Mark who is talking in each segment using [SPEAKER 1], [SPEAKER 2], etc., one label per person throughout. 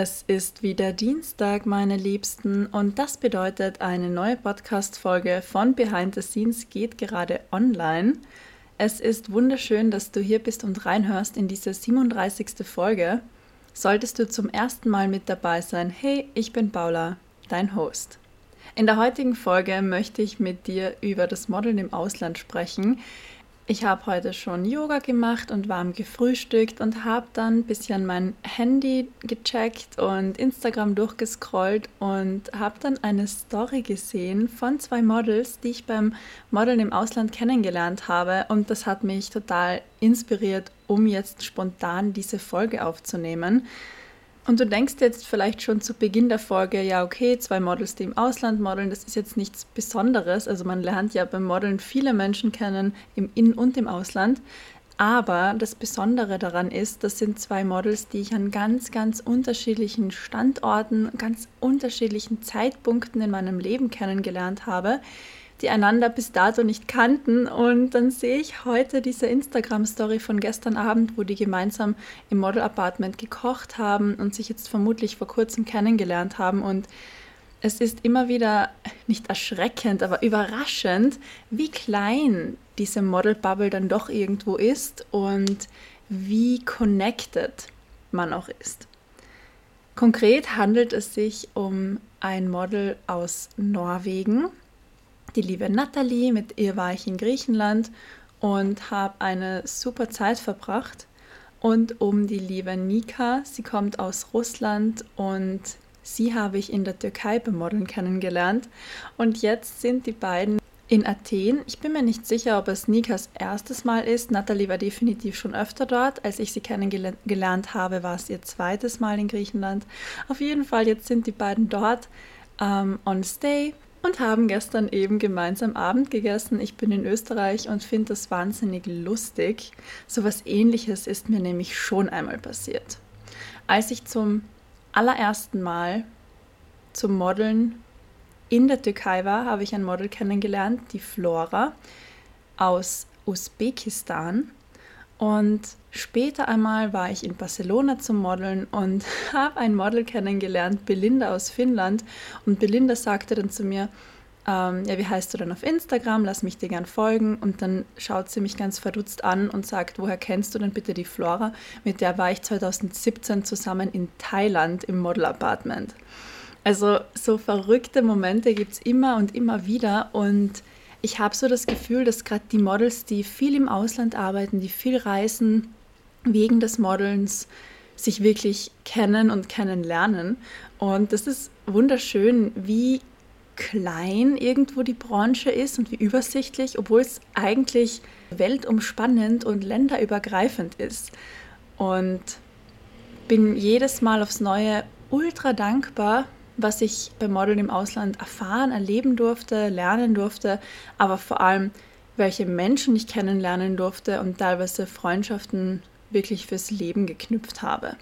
[SPEAKER 1] Es ist wieder Dienstag, meine Liebsten, und das bedeutet, eine neue Podcast-Folge von Behind the Scenes geht gerade online. Es ist wunderschön, dass du hier bist und reinhörst in diese 37. Folge. Solltest du zum ersten Mal mit dabei sein, hey, ich bin Paula, dein Host. In der heutigen Folge möchte ich mit dir über das Modeln im Ausland sprechen. Ich habe heute schon Yoga gemacht und warm gefrühstückt und habe dann ein bisschen mein Handy gecheckt und Instagram durchgescrollt und habe dann eine Story gesehen von zwei Models, die ich beim Modeln im Ausland kennengelernt habe und das hat mich total inspiriert, um jetzt spontan diese Folge aufzunehmen. Und du denkst jetzt vielleicht schon zu Beginn der Folge, ja, okay, zwei Models, die im Ausland modeln, das ist jetzt nichts Besonderes. Also man lernt ja beim Modeln viele Menschen kennen, im In- und im Ausland. Aber das Besondere daran ist, das sind zwei Models, die ich an ganz, ganz unterschiedlichen Standorten, ganz unterschiedlichen Zeitpunkten in meinem Leben kennengelernt habe die einander bis dato nicht kannten. Und dann sehe ich heute diese Instagram-Story von gestern Abend, wo die gemeinsam im Model-Apartment gekocht haben und sich jetzt vermutlich vor kurzem kennengelernt haben. Und es ist immer wieder nicht erschreckend, aber überraschend, wie klein diese Model-Bubble dann doch irgendwo ist und wie connected man auch ist. Konkret handelt es sich um ein Model aus Norwegen, die liebe Natalie, mit ihr war ich in Griechenland und habe eine super Zeit verbracht. Und um die liebe Nika, sie kommt aus Russland und sie habe ich in der Türkei beim Modeln kennengelernt. Und jetzt sind die beiden in Athen. Ich bin mir nicht sicher, ob es Nikas erstes Mal ist. Natalie war definitiv schon öfter dort. Als ich sie kennengelernt habe, war es ihr zweites Mal in Griechenland. Auf jeden Fall, jetzt sind die beiden dort ähm, on Stay und haben gestern eben gemeinsam Abend gegessen. Ich bin in Österreich und finde das wahnsinnig lustig. So was ähnliches ist mir nämlich schon einmal passiert. Als ich zum allerersten Mal zum Modeln in der Türkei war, habe ich ein Model kennengelernt, die Flora aus Usbekistan. Und später einmal war ich in Barcelona zum Modeln und habe ein Model kennengelernt, Belinda aus Finnland. Und Belinda sagte dann zu mir, ähm, ja, wie heißt du denn auf Instagram? Lass mich dir gern folgen. Und dann schaut sie mich ganz verdutzt an und sagt, woher kennst du denn bitte die Flora? Mit der war ich 2017 zusammen in Thailand im Model Apartment. Also so verrückte Momente gibt es immer und immer wieder und ich habe so das Gefühl, dass gerade die Models, die viel im Ausland arbeiten, die viel reisen, wegen des Modelns sich wirklich kennen und kennenlernen. Und das ist wunderschön, wie klein irgendwo die Branche ist und wie übersichtlich, obwohl es eigentlich weltumspannend und länderübergreifend ist. Und bin jedes Mal aufs Neue ultra dankbar, was ich beim Modeln im Ausland erfahren, erleben durfte, lernen durfte, aber vor allem, welche Menschen ich kennenlernen durfte und teilweise Freundschaften wirklich fürs Leben geknüpft habe.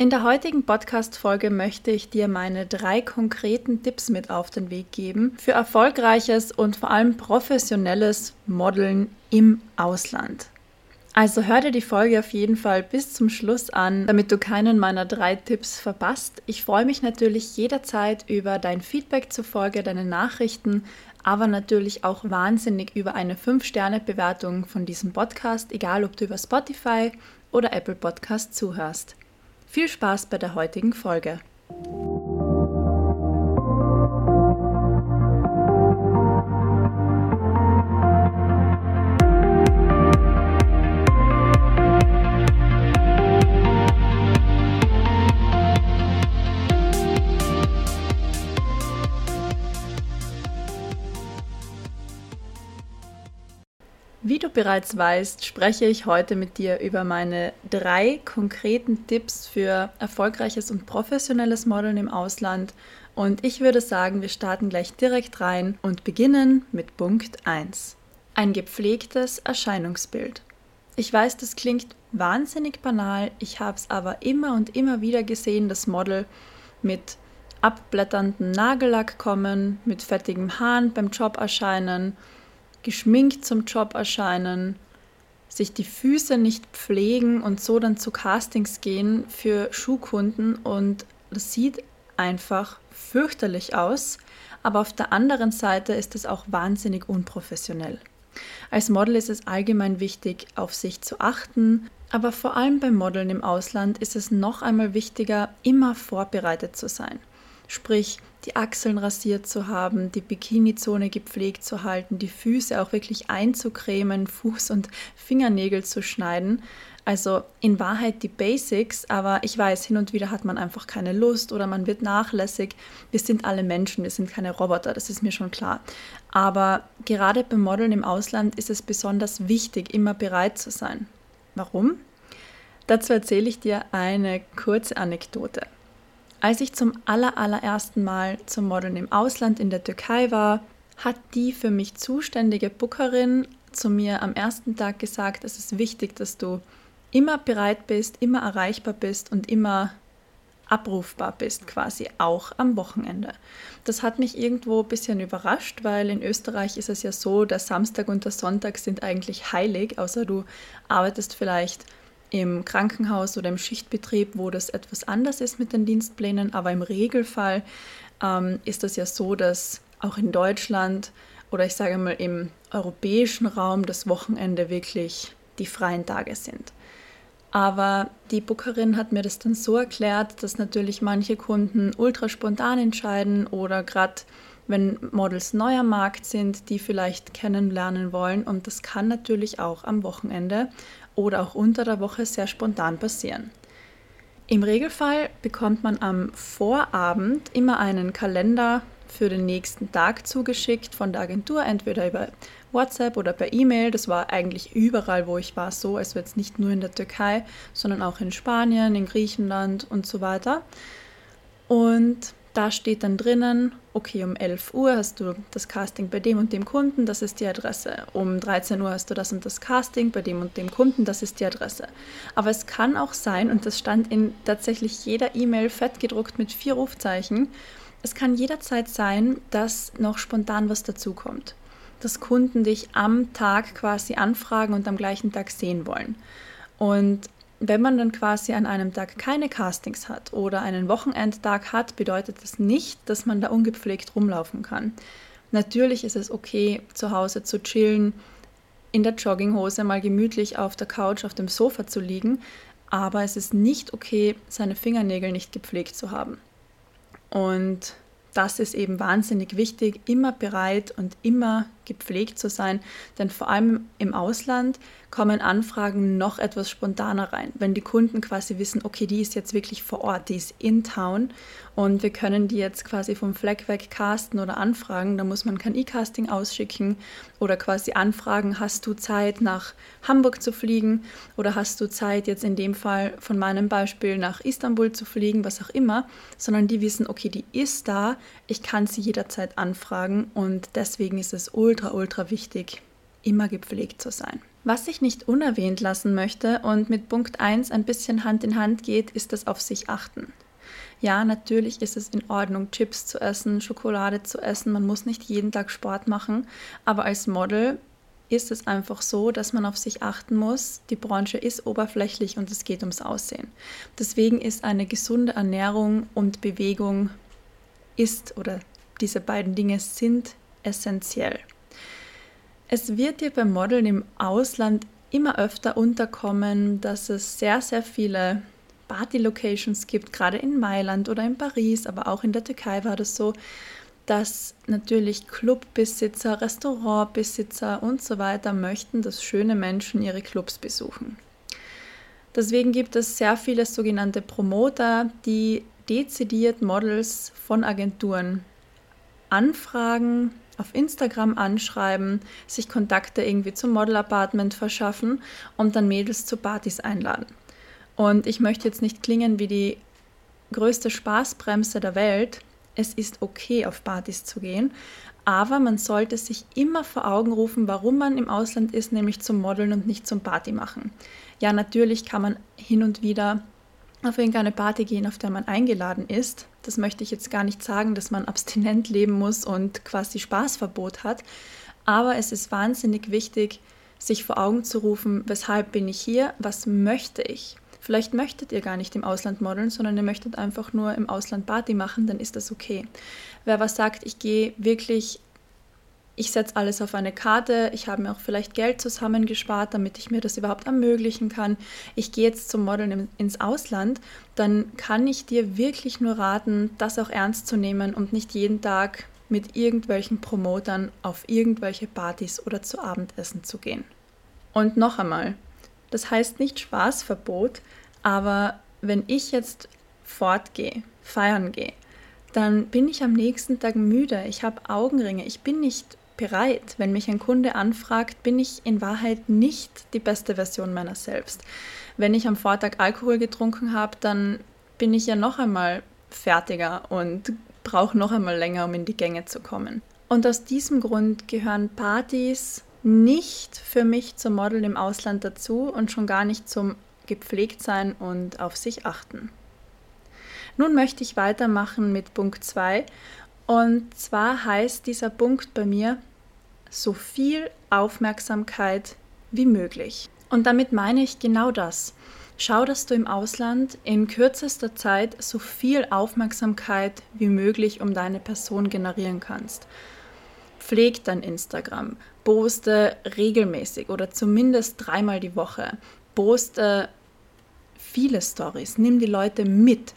[SPEAKER 1] In der heutigen Podcast-Folge möchte ich dir meine drei konkreten Tipps mit auf den Weg geben für erfolgreiches und vor allem professionelles Modeln im Ausland. Also hör dir die Folge auf jeden Fall bis zum Schluss an, damit du keinen meiner drei Tipps verpasst. Ich freue mich natürlich jederzeit über dein Feedback zur Folge, deine Nachrichten, aber natürlich auch wahnsinnig über eine 5-Sterne-Bewertung von diesem Podcast, egal ob du über Spotify oder Apple Podcast zuhörst. Viel Spaß bei der heutigen Folge. Wie du bereits weißt, spreche ich heute mit dir über meine drei konkreten Tipps für erfolgreiches und professionelles Modeln im Ausland. Und ich würde sagen, wir starten gleich direkt rein und beginnen mit Punkt 1. Ein gepflegtes Erscheinungsbild. Ich weiß, das klingt wahnsinnig banal, ich habe es aber immer und immer wieder gesehen, dass Model mit abblätterndem Nagellack kommen, mit fettigem Hahn beim Job erscheinen geschminkt zum Job erscheinen, sich die Füße nicht pflegen und so dann zu Castings gehen für Schuhkunden und das sieht einfach fürchterlich aus, aber auf der anderen Seite ist es auch wahnsinnig unprofessionell. Als Model ist es allgemein wichtig, auf sich zu achten, aber vor allem beim Modeln im Ausland ist es noch einmal wichtiger, immer vorbereitet zu sein. Sprich, die Achseln rasiert zu haben, die Bikini-Zone gepflegt zu halten, die Füße auch wirklich einzucremen, Fuß- und Fingernägel zu schneiden. Also in Wahrheit die Basics, aber ich weiß, hin und wieder hat man einfach keine Lust oder man wird nachlässig. Wir sind alle Menschen, wir sind keine Roboter, das ist mir schon klar. Aber gerade beim Modeln im Ausland ist es besonders wichtig, immer bereit zu sein. Warum? Dazu erzähle ich dir eine kurze Anekdote. Als ich zum allerallerersten Mal zum Modeln im Ausland in der Türkei war, hat die für mich zuständige Bookerin zu mir am ersten Tag gesagt, es ist wichtig, dass du immer bereit bist, immer erreichbar bist und immer abrufbar bist, quasi auch am Wochenende. Das hat mich irgendwo ein bisschen überrascht, weil in Österreich ist es ja so, der Samstag und der Sonntag sind eigentlich heilig, außer du arbeitest vielleicht im Krankenhaus oder im Schichtbetrieb, wo das etwas anders ist mit den Dienstplänen, aber im Regelfall ähm, ist das ja so, dass auch in Deutschland oder ich sage mal im europäischen Raum das Wochenende wirklich die freien Tage sind. Aber die Bookerin hat mir das dann so erklärt, dass natürlich manche Kunden ultra spontan entscheiden oder gerade wenn Models neuer Markt sind, die vielleicht kennenlernen wollen. Und das kann natürlich auch am Wochenende oder auch unter der Woche sehr spontan passieren. Im Regelfall bekommt man am Vorabend immer einen Kalender für den nächsten Tag zugeschickt von der Agentur, entweder über WhatsApp oder per E-Mail. Das war eigentlich überall, wo ich war, so. Also jetzt nicht nur in der Türkei, sondern auch in Spanien, in Griechenland und so weiter. Und da steht dann drinnen, okay, um 11 Uhr hast du das Casting bei dem und dem Kunden, das ist die Adresse. Um 13 Uhr hast du das und das Casting bei dem und dem Kunden, das ist die Adresse. Aber es kann auch sein, und das stand in tatsächlich jeder E-Mail fett gedruckt mit vier Rufzeichen, es kann jederzeit sein, dass noch spontan was dazukommt. Dass Kunden dich am Tag quasi anfragen und am gleichen Tag sehen wollen. Und wenn man dann quasi an einem Tag keine Castings hat oder einen Wochenendtag hat, bedeutet das nicht, dass man da ungepflegt rumlaufen kann. Natürlich ist es okay, zu Hause zu chillen, in der Jogginghose mal gemütlich auf der Couch, auf dem Sofa zu liegen, aber es ist nicht okay, seine Fingernägel nicht gepflegt zu haben. Und das ist eben wahnsinnig wichtig, immer bereit und immer gepflegt zu sein, denn vor allem im Ausland kommen Anfragen noch etwas spontaner rein. Wenn die Kunden quasi wissen, okay, die ist jetzt wirklich vor Ort, die ist in Town und wir können die jetzt quasi vom Fleck weg casten oder anfragen, dann muss man kein E-Casting ausschicken oder quasi anfragen, hast du Zeit nach Hamburg zu fliegen oder hast du Zeit jetzt in dem Fall von meinem Beispiel nach Istanbul zu fliegen, was auch immer, sondern die wissen, okay, die ist da, ich kann sie jederzeit anfragen und deswegen ist es ultra, ultra wichtig, immer gepflegt zu sein. Was ich nicht unerwähnt lassen möchte und mit Punkt 1 ein bisschen Hand in Hand geht, ist das auf sich achten. Ja, natürlich ist es in Ordnung, Chips zu essen, Schokolade zu essen. Man muss nicht jeden Tag Sport machen. Aber als Model ist es einfach so, dass man auf sich achten muss. Die Branche ist oberflächlich und es geht ums Aussehen. Deswegen ist eine gesunde Ernährung und Bewegung ist oder diese beiden Dinge sind essentiell. Es wird dir beim Modeln im Ausland immer öfter unterkommen, dass es sehr, sehr viele Party-Locations gibt, gerade in Mailand oder in Paris, aber auch in der Türkei war das so, dass natürlich Clubbesitzer, Restaurantbesitzer und so weiter möchten, dass schöne Menschen ihre Clubs besuchen. Deswegen gibt es sehr viele sogenannte Promoter, die dezidiert Models von Agenturen anfragen, auf Instagram anschreiben, sich Kontakte irgendwie zum Model-Apartment verschaffen und dann Mädels zu Partys einladen. Und ich möchte jetzt nicht klingen wie die größte Spaßbremse der Welt. Es ist okay, auf Partys zu gehen, aber man sollte sich immer vor Augen rufen, warum man im Ausland ist, nämlich zum Modeln und nicht zum Party machen. Ja, natürlich kann man hin und wieder auf irgendeine Party gehen, auf der man eingeladen ist. Das möchte ich jetzt gar nicht sagen, dass man abstinent leben muss und quasi Spaßverbot hat. Aber es ist wahnsinnig wichtig, sich vor Augen zu rufen, weshalb bin ich hier, was möchte ich. Vielleicht möchtet ihr gar nicht im Ausland modeln, sondern ihr möchtet einfach nur im Ausland Party machen, dann ist das okay. Wer was sagt, ich gehe wirklich, ich setze alles auf eine Karte, ich habe mir auch vielleicht Geld zusammengespart, damit ich mir das überhaupt ermöglichen kann. Ich gehe jetzt zum Modeln ins Ausland, dann kann ich dir wirklich nur raten, das auch ernst zu nehmen und nicht jeden Tag mit irgendwelchen Promotern auf irgendwelche Partys oder zu Abendessen zu gehen. Und noch einmal, das heißt nicht Spaßverbot, aber wenn ich jetzt fortgehe, feiern gehe, dann bin ich am nächsten Tag müde, ich habe Augenringe, ich bin nicht bereit. Wenn mich ein Kunde anfragt, bin ich in Wahrheit nicht die beste Version meiner selbst. Wenn ich am Vortag Alkohol getrunken habe, dann bin ich ja noch einmal fertiger und brauche noch einmal länger, um in die Gänge zu kommen. Und aus diesem Grund gehören Partys nicht für mich zum Model im Ausland dazu und schon gar nicht zum gepflegt sein und auf sich achten. Nun möchte ich weitermachen mit Punkt 2 und zwar heißt dieser Punkt bei mir so viel Aufmerksamkeit wie möglich. Und damit meine ich genau das. Schau, dass du im Ausland in kürzester Zeit so viel Aufmerksamkeit wie möglich um deine Person generieren kannst. Pfleg dein Instagram, poste regelmäßig oder zumindest dreimal die Woche, poste viele Stories, nimm die Leute mit.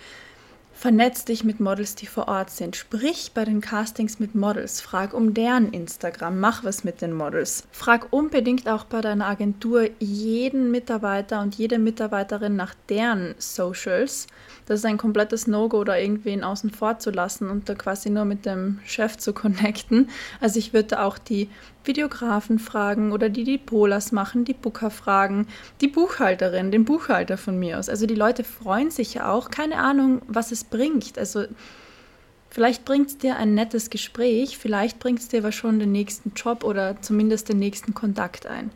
[SPEAKER 1] Vernetz dich mit Models, die vor Ort sind. Sprich bei den Castings mit Models. Frag um deren Instagram. Mach was mit den Models. Frag unbedingt auch bei deiner Agentur jeden Mitarbeiter und jede Mitarbeiterin nach deren Socials. Das ist ein komplettes No-Go, da irgendwen außen vor zu lassen und da quasi nur mit dem Chef zu connecten. Also ich würde auch die Videografen fragen oder die die Polas machen, die Booker fragen, die Buchhalterin, den Buchhalter von mir aus. Also die Leute freuen sich ja auch, keine Ahnung, was es bringt. Also vielleicht bringt es dir ein nettes Gespräch, vielleicht bringt es dir aber schon den nächsten Job oder zumindest den nächsten Kontakt ein.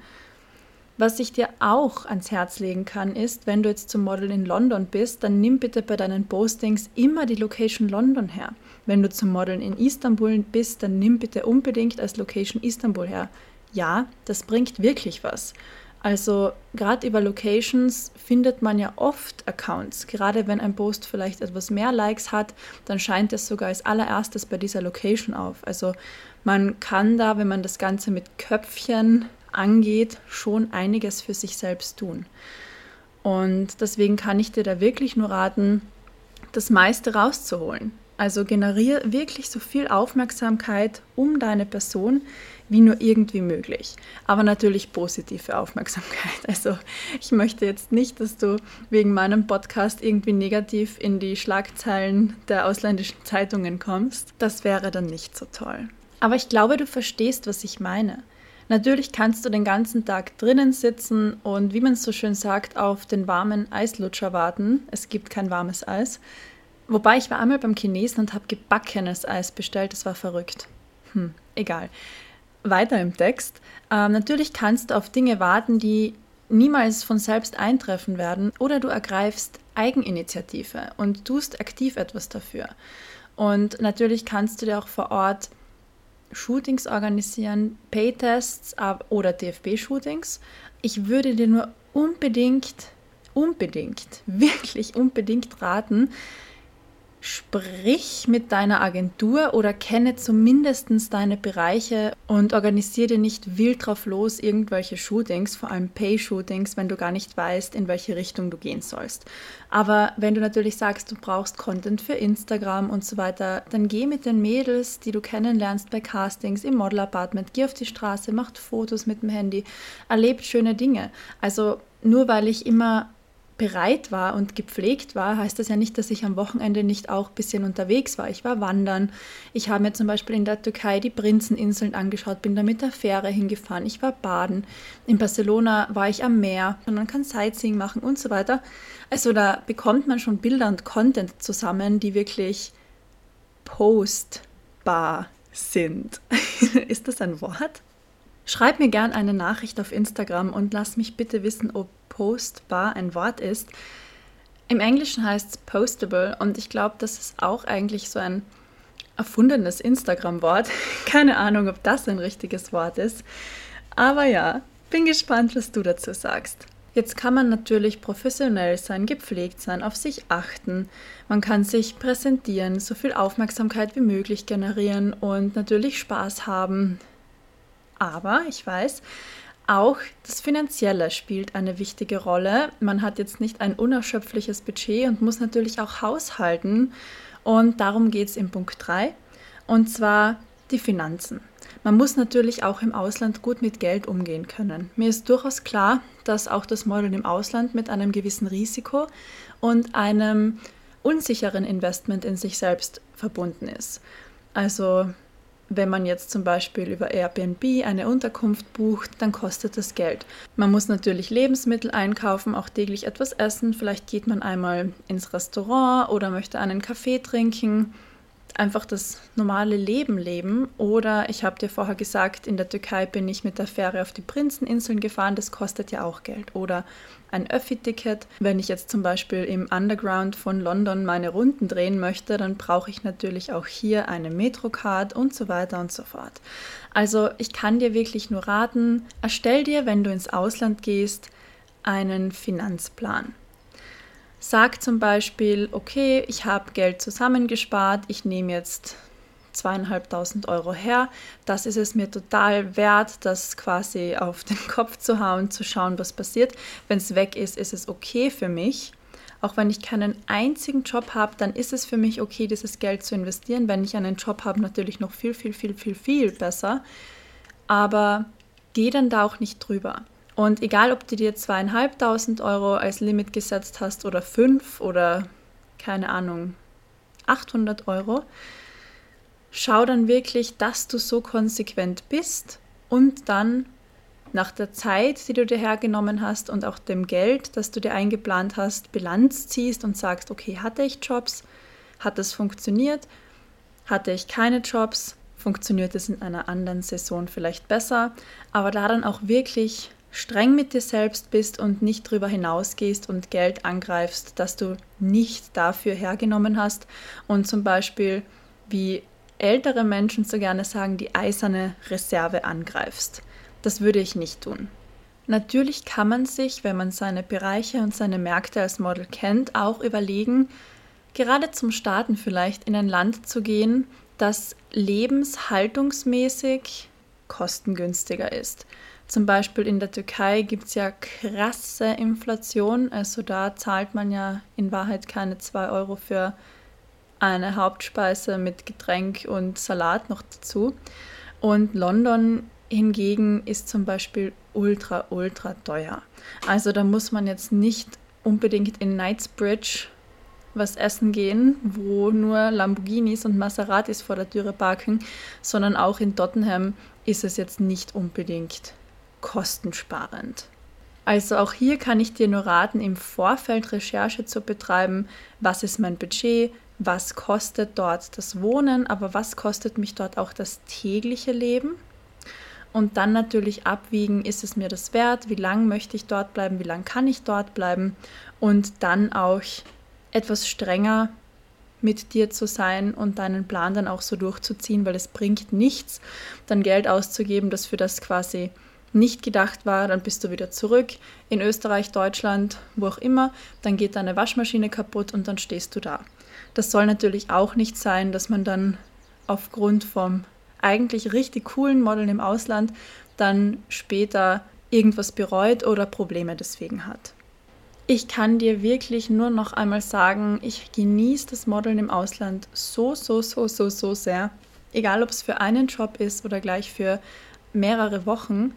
[SPEAKER 1] Was ich dir auch ans Herz legen kann, ist, wenn du jetzt zum Model in London bist, dann nimm bitte bei deinen Postings immer die Location London her. Wenn du zum Modeln in Istanbul bist, dann nimm bitte unbedingt als Location Istanbul her. Ja, das bringt wirklich was. Also gerade über Locations findet man ja oft Accounts. Gerade wenn ein Post vielleicht etwas mehr Likes hat, dann scheint es sogar als allererstes bei dieser Location auf. Also man kann da, wenn man das Ganze mit Köpfchen angeht, schon einiges für sich selbst tun. Und deswegen kann ich dir da wirklich nur raten, das meiste rauszuholen. Also generiere wirklich so viel Aufmerksamkeit um deine Person wie nur irgendwie möglich. Aber natürlich positive Aufmerksamkeit. Also ich möchte jetzt nicht, dass du wegen meinem Podcast irgendwie negativ in die Schlagzeilen der ausländischen Zeitungen kommst. Das wäre dann nicht so toll. Aber ich glaube, du verstehst, was ich meine. Natürlich kannst du den ganzen Tag drinnen sitzen und wie man so schön sagt, auf den warmen Eislutscher warten. Es gibt kein warmes Eis. Wobei ich war einmal beim Chinesen und habe gebackenes Eis bestellt. Das war verrückt. Hm, egal. Weiter im Text. Ähm, natürlich kannst du auf Dinge warten, die niemals von selbst eintreffen werden oder du ergreifst Eigeninitiative und tust aktiv etwas dafür. Und natürlich kannst du dir auch vor Ort Shootings organisieren, Paytests oder DFB-Shootings. Ich würde dir nur unbedingt, unbedingt, wirklich unbedingt raten, Sprich mit deiner Agentur oder kenne zumindest deine Bereiche und organisiere dir nicht wild drauf los irgendwelche Shootings, vor allem Pay-Shootings, wenn du gar nicht weißt, in welche Richtung du gehen sollst. Aber wenn du natürlich sagst, du brauchst Content für Instagram und so weiter, dann geh mit den Mädels, die du kennenlernst bei Castings im Model Apartment, geh auf die Straße, macht Fotos mit dem Handy, erlebt schöne Dinge. Also nur weil ich immer bereit war und gepflegt war, heißt das ja nicht, dass ich am Wochenende nicht auch ein bisschen unterwegs war. Ich war wandern. Ich habe mir zum Beispiel in der Türkei die Prinzeninseln angeschaut, bin da mit der Fähre hingefahren. Ich war baden. In Barcelona war ich am Meer und man kann Sightseeing machen und so weiter. Also da bekommt man schon Bilder und Content zusammen, die wirklich postbar sind. Ist das ein Wort? Schreib mir gern eine Nachricht auf Instagram und lass mich bitte wissen, ob postbar ein Wort ist. Im Englischen heißt es postable und ich glaube, das ist auch eigentlich so ein erfundenes Instagram-Wort. Keine Ahnung, ob das ein richtiges Wort ist. Aber ja, bin gespannt, was du dazu sagst. Jetzt kann man natürlich professionell sein, gepflegt sein, auf sich achten. Man kann sich präsentieren, so viel Aufmerksamkeit wie möglich generieren und natürlich Spaß haben. Aber ich weiß, auch das Finanzielle spielt eine wichtige Rolle. Man hat jetzt nicht ein unerschöpfliches Budget und muss natürlich auch haushalten. Und darum geht es in Punkt 3. Und zwar die Finanzen. Man muss natürlich auch im Ausland gut mit Geld umgehen können. Mir ist durchaus klar, dass auch das Model im Ausland mit einem gewissen Risiko und einem unsicheren Investment in sich selbst verbunden ist. Also wenn man jetzt zum Beispiel über Airbnb eine Unterkunft bucht, dann kostet das Geld. Man muss natürlich Lebensmittel einkaufen, auch täglich etwas essen. Vielleicht geht man einmal ins Restaurant oder möchte einen Kaffee trinken einfach das normale Leben leben. Oder ich habe dir vorher gesagt, in der Türkei bin ich mit der Fähre auf die Prinzeninseln gefahren, das kostet ja auch Geld. Oder ein Öffi-Ticket. Wenn ich jetzt zum Beispiel im Underground von London meine Runden drehen möchte, dann brauche ich natürlich auch hier eine Metrocard und so weiter und so fort. Also ich kann dir wirklich nur raten, erstell dir, wenn du ins Ausland gehst, einen Finanzplan. Sag zum Beispiel, okay, ich habe Geld zusammengespart, ich nehme jetzt zweieinhalbtausend Euro her. Das ist es mir total wert, das quasi auf den Kopf zu hauen, zu schauen, was passiert. Wenn es weg ist, ist es okay für mich. Auch wenn ich keinen einzigen Job habe, dann ist es für mich okay, dieses Geld zu investieren. Wenn ich einen Job habe, natürlich noch viel, viel, viel, viel, viel besser. Aber geh dann da auch nicht drüber. Und egal, ob du dir zweieinhalbtausend Euro als Limit gesetzt hast oder fünf oder keine Ahnung, 800 Euro, schau dann wirklich, dass du so konsequent bist und dann nach der Zeit, die du dir hergenommen hast und auch dem Geld, das du dir eingeplant hast, Bilanz ziehst und sagst, okay, hatte ich Jobs? Hat es funktioniert? Hatte ich keine Jobs? Funktioniert es in einer anderen Saison vielleicht besser? Aber da dann auch wirklich streng mit dir selbst bist und nicht darüber hinausgehst und Geld angreifst, das du nicht dafür hergenommen hast und zum Beispiel, wie ältere Menschen so gerne sagen, die eiserne Reserve angreifst. Das würde ich nicht tun. Natürlich kann man sich, wenn man seine Bereiche und seine Märkte als Model kennt, auch überlegen, gerade zum Starten vielleicht in ein Land zu gehen, das lebenshaltungsmäßig kostengünstiger ist. Zum Beispiel in der Türkei gibt es ja krasse Inflation. Also da zahlt man ja in Wahrheit keine 2 Euro für eine Hauptspeise mit Getränk und Salat noch dazu. Und London hingegen ist zum Beispiel ultra, ultra teuer. Also da muss man jetzt nicht unbedingt in Knightsbridge was essen gehen, wo nur Lamborghinis und Maseratis vor der Türe parken, sondern auch in Tottenham ist es jetzt nicht unbedingt kostensparend. Also auch hier kann ich dir nur raten, im Vorfeld Recherche zu betreiben, was ist mein Budget, was kostet dort das Wohnen, aber was kostet mich dort auch das tägliche Leben. Und dann natürlich abwiegen, ist es mir das wert, wie lange möchte ich dort bleiben, wie lange kann ich dort bleiben und dann auch etwas strenger mit dir zu sein und deinen Plan dann auch so durchzuziehen, weil es bringt nichts, dann Geld auszugeben, das für das quasi nicht gedacht war, dann bist du wieder zurück in Österreich, Deutschland, wo auch immer, dann geht deine Waschmaschine kaputt und dann stehst du da. Das soll natürlich auch nicht sein, dass man dann aufgrund vom eigentlich richtig coolen Model im Ausland dann später irgendwas bereut oder Probleme deswegen hat. Ich kann dir wirklich nur noch einmal sagen, ich genieße das Modeln im Ausland so, so, so, so, so sehr. Egal ob es für einen Job ist oder gleich für mehrere Wochen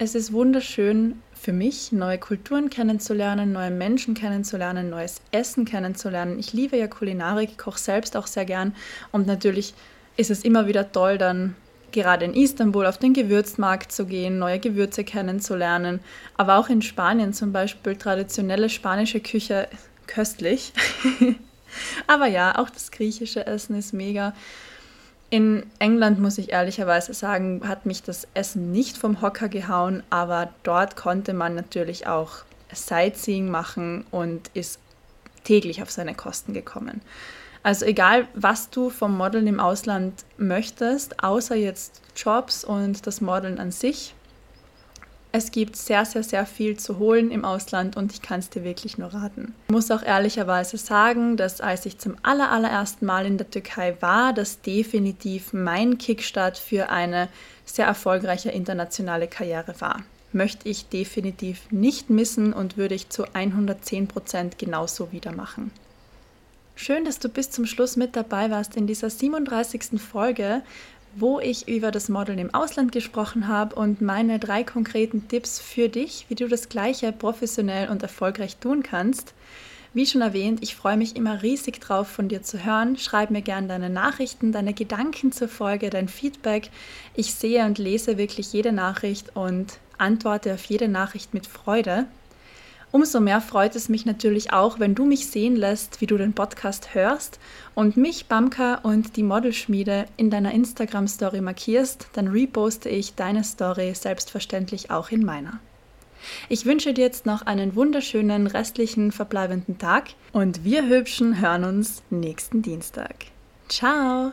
[SPEAKER 1] Es ist wunderschön für mich, neue Kulturen kennenzulernen, neue Menschen kennenzulernen, neues Essen kennenzulernen. Ich liebe ja Kulinarik, koche selbst auch sehr gern und natürlich ist es immer wieder toll, dann gerade in Istanbul auf den Gewürzmarkt zu gehen, neue Gewürze kennenzulernen, aber auch in Spanien zum Beispiel traditionelle spanische Küche köstlich. aber ja, auch das griechische Essen ist mega. In England muss ich ehrlicherweise sagen, hat mich das Essen nicht vom Hocker gehauen, aber dort konnte man natürlich auch Sightseeing machen und ist täglich auf seine Kosten gekommen. Also egal, was du vom Modeln im Ausland möchtest, außer jetzt Jobs und das Modeln an sich, es gibt sehr, sehr, sehr viel zu holen im Ausland und ich kann es dir wirklich nur raten. Ich muss auch ehrlicherweise sagen, dass als ich zum allerersten Mal in der Türkei war, das definitiv mein Kickstart für eine sehr erfolgreiche internationale Karriere war. Möchte ich definitiv nicht missen und würde ich zu 110 Prozent genauso wieder machen. Schön, dass du bis zum Schluss mit dabei warst in dieser 37. Folge wo ich über das Modeln im Ausland gesprochen habe und meine drei konkreten Tipps für dich, wie du das gleiche professionell und erfolgreich tun kannst. Wie schon erwähnt, ich freue mich immer riesig drauf, von dir zu hören. Schreib mir gerne deine Nachrichten, deine Gedanken zur Folge, dein Feedback. Ich sehe und lese wirklich jede Nachricht und antworte auf jede Nachricht mit Freude. Umso mehr freut es mich natürlich auch, wenn du mich sehen lässt, wie du den Podcast hörst und mich, Bamka und die Modelschmiede in deiner Instagram-Story markierst, dann reposte ich deine Story selbstverständlich auch in meiner. Ich wünsche dir jetzt noch einen wunderschönen restlichen verbleibenden Tag und wir Hübschen hören uns nächsten Dienstag. Ciao!